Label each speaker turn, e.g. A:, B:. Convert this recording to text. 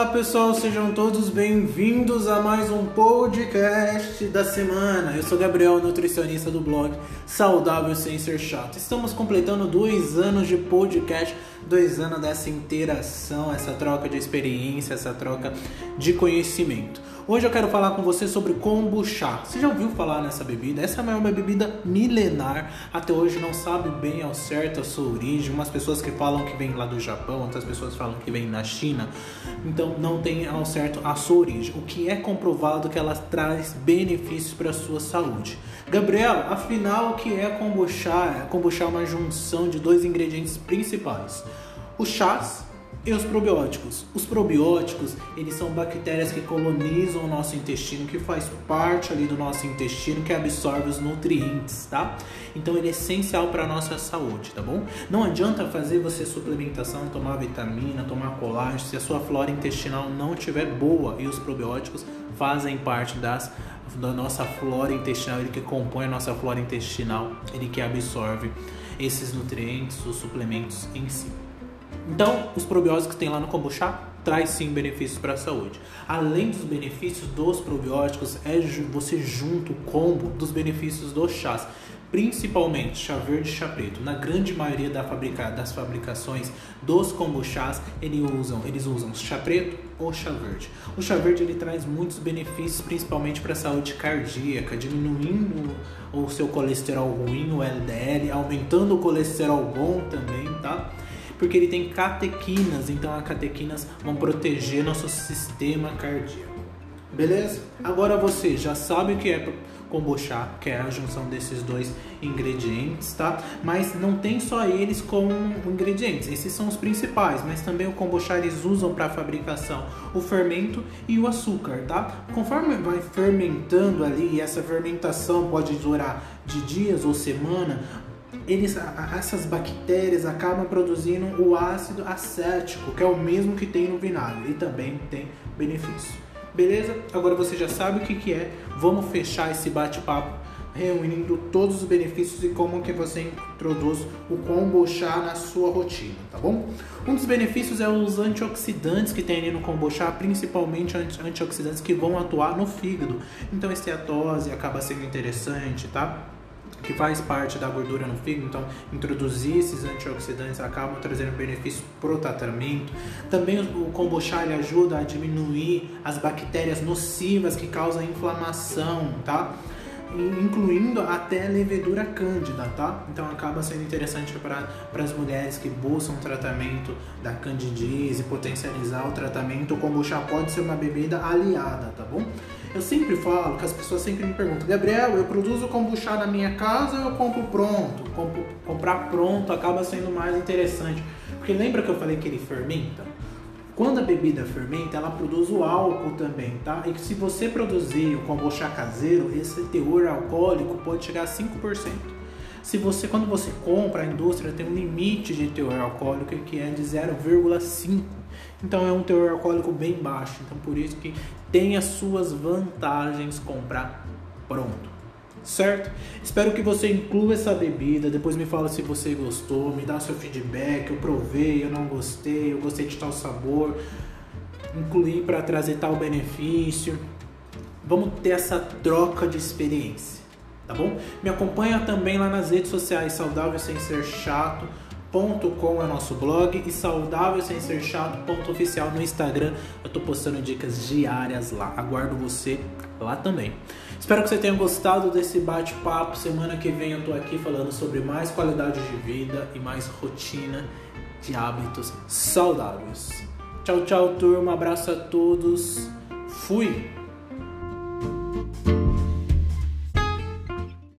A: Olá pessoal, sejam todos bem-vindos a mais um podcast da semana. Eu sou Gabriel, nutricionista do blog Saudável Sem Ser Chato. Estamos completando dois anos de podcast, dois anos dessa interação, essa troca de experiência, essa troca de conhecimento. Hoje eu quero falar com você sobre kombucha. Você já ouviu falar nessa bebida? Essa é uma bebida milenar. Até hoje não sabe bem ao certo a sua origem. Umas pessoas que falam que vem lá do Japão, outras pessoas falam que vem na China. Então não tem ao certo a sua origem. O que é comprovado que ela traz benefícios para a sua saúde. Gabriel, afinal o que é kombucha? Kombucha é uma junção de dois ingredientes principais: os chás e os probióticos. Os probióticos, eles são bactérias que colonizam o nosso intestino, que faz parte ali do nosso intestino, que absorve os nutrientes, tá? Então ele é essencial para a nossa saúde, tá bom? Não adianta fazer você suplementação, tomar vitamina, tomar colágeno, se a sua flora intestinal não estiver boa e os probióticos fazem parte das da nossa flora intestinal, ele que compõe a nossa flora intestinal, ele que absorve esses nutrientes, os suplementos em si. Então, os probióticos que tem lá no kombucha traz sim benefícios para a saúde. Além dos benefícios dos probióticos, é você junto o combo dos benefícios dos chás, principalmente chá verde e chá preto. Na grande maioria da fabrica, das fabricações dos kombuchás, eles usam, eles usam chá preto ou chá verde. O chá verde ele traz muitos benefícios, principalmente para a saúde cardíaca, diminuindo o seu colesterol ruim, o LDL, aumentando o colesterol bom também, tá? Porque ele tem catequinas, então as catequinas vão proteger nosso sistema cardíaco. Beleza? Agora você já sabe o que é kombucha, que é a junção desses dois ingredientes, tá? Mas não tem só eles como ingredientes, esses são os principais, mas também o kombucha eles usam para fabricação o fermento e o açúcar, tá? Conforme vai fermentando ali, e essa fermentação pode durar de dias ou semana, eles, essas bactérias acabam produzindo o ácido acético, que é o mesmo que tem no vinagre e também tem benefício. Beleza? Agora você já sabe o que, que é. Vamos fechar esse bate-papo reunindo todos os benefícios e como que você introduz o kombucha na sua rotina, tá bom? Um dos benefícios é os antioxidantes que tem ali no kombucha, principalmente antioxidantes que vão atuar no fígado. Então, esteatose acaba sendo interessante, tá? Que faz parte da gordura no fígado, então introduzir esses antioxidantes acabam trazendo benefícios pro tratamento. Também o kombucha ele ajuda a diminuir as bactérias nocivas que causam inflamação, tá? incluindo até levedura cândida, tá? Então acaba sendo interessante para as mulheres que buscam tratamento da candidíase, potencializar o tratamento. O kombucha pode ser uma bebida aliada, tá bom? Eu sempre falo que as pessoas sempre me perguntam, Gabriel, eu produzo kombucha na minha casa ou eu compro pronto? Compro, comprar pronto acaba sendo mais interessante. Porque lembra que eu falei que ele fermenta? Quando a bebida fermenta, ela produz o álcool também, tá? E se você produzir o kombucha caseiro, esse teor alcoólico pode chegar a 5%. Se você, quando você compra, a indústria tem um limite de teor alcoólico que é de 0,5. Então é um teor alcoólico bem baixo. Então por isso que tem as suas vantagens comprar pronto certo? Espero que você inclua essa bebida, depois me fala se você gostou, me dá seu feedback, eu provei, eu não gostei, eu gostei de tal sabor, incluir para trazer tal benefício. Vamos ter essa troca de experiência, tá bom? Me acompanha também lá nas redes sociais Saudável Sem Ser Chato é nosso blog e saudável sem ser no Instagram. Eu tô postando dicas diárias lá. Aguardo você lá também. Espero que você tenha gostado desse bate-papo. Semana que vem eu tô aqui falando sobre mais qualidade de vida e mais rotina de hábitos saudáveis. Tchau, tchau, turma. Abraço a todos. Fui.